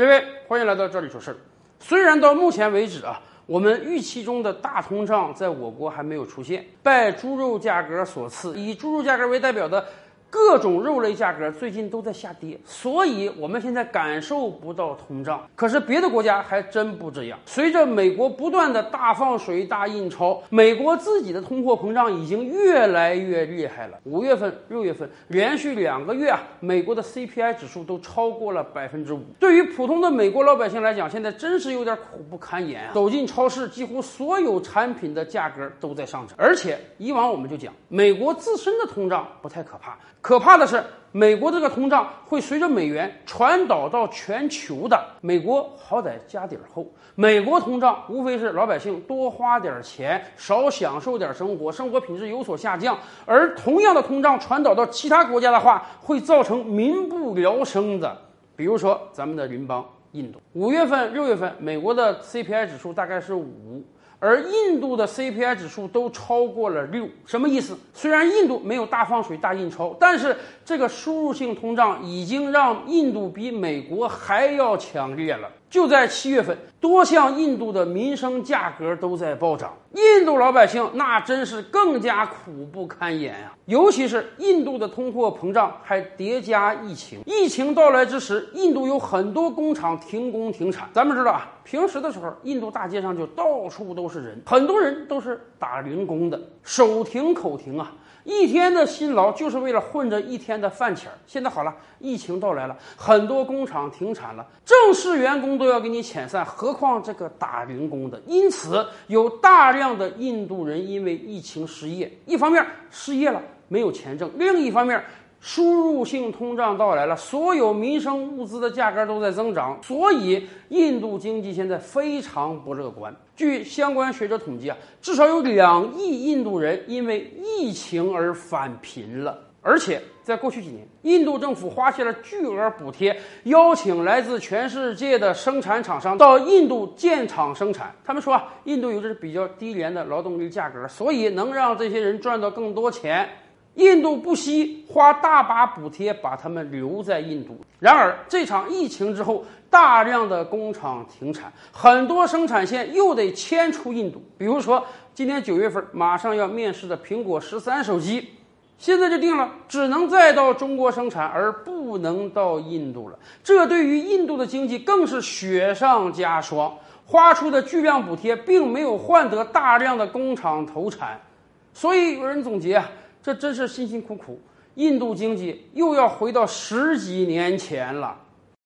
各位，欢迎来到这里说事儿。虽然到目前为止啊，我们预期中的大通胀在我国还没有出现，拜猪肉价格所赐，以猪肉价格为代表的。各种肉类价格最近都在下跌，所以我们现在感受不到通胀。可是别的国家还真不这样。随着美国不断的大放水、大印钞，美国自己的通货膨胀已经越来越厉害了。五月份、六月份连续两个月啊，美国的 CPI 指数都超过了百分之五。对于普通的美国老百姓来讲，现在真是有点苦不堪言啊！走进超市，几乎所有产品的价格都在上涨。而且以往我们就讲，美国自身的通胀不太可怕。可怕的是，美国这个通胀会随着美元传导到全球的。美国好歹家底儿厚，美国通胀无非是老百姓多花点钱，少享受点生活，生活品质有所下降。而同样的通胀传导到其他国家的话，会造成民不聊生的。比如说咱们的邻邦印度，五月份、六月份，美国的 CPI 指数大概是五。而印度的 CPI 指数都超过了六，什么意思？虽然印度没有大放水、大印钞，但是这个输入性通胀已经让印度比美国还要强烈了。就在七月份，多项印度的民生价格都在暴涨，印度老百姓那真是更加苦不堪言呀！尤其是印度的通货膨胀还叠加疫情，疫情到来之时，印度有很多工厂停工停产。咱们知道啊，平时的时候，印度大街上就到处都是人，很多人都是打零工的，手停口停啊。一天的辛劳就是为了混着一天的饭钱儿。现在好了，疫情到来了，很多工厂停产了，正式员工都要给你遣散，何况这个打零工的？因此，有大量的印度人因为疫情失业，一方面失业了没有钱挣，另一方面。输入性通胀到来了，所有民生物资的价格都在增长，所以印度经济现在非常不乐观。据相关学者统计啊，至少有两亿印度人因为疫情而返贫了。而且在过去几年，印度政府花下了巨额补贴，邀请来自全世界的生产厂商到印度建厂生产。他们说啊，印度有着比较低廉的劳动力价格，所以能让这些人赚到更多钱。印度不惜花大把补贴把他们留在印度。然而，这场疫情之后，大量的工厂停产，很多生产线又得迁出印度。比如说，今年九月份马上要面世的苹果十三手机，现在就定了，只能再到中国生产，而不能到印度了。这对于印度的经济更是雪上加霜。花出的巨量补贴并没有换得大量的工厂投产，所以有人总结啊。这真是辛辛苦苦，印度经济又要回到十几年前了。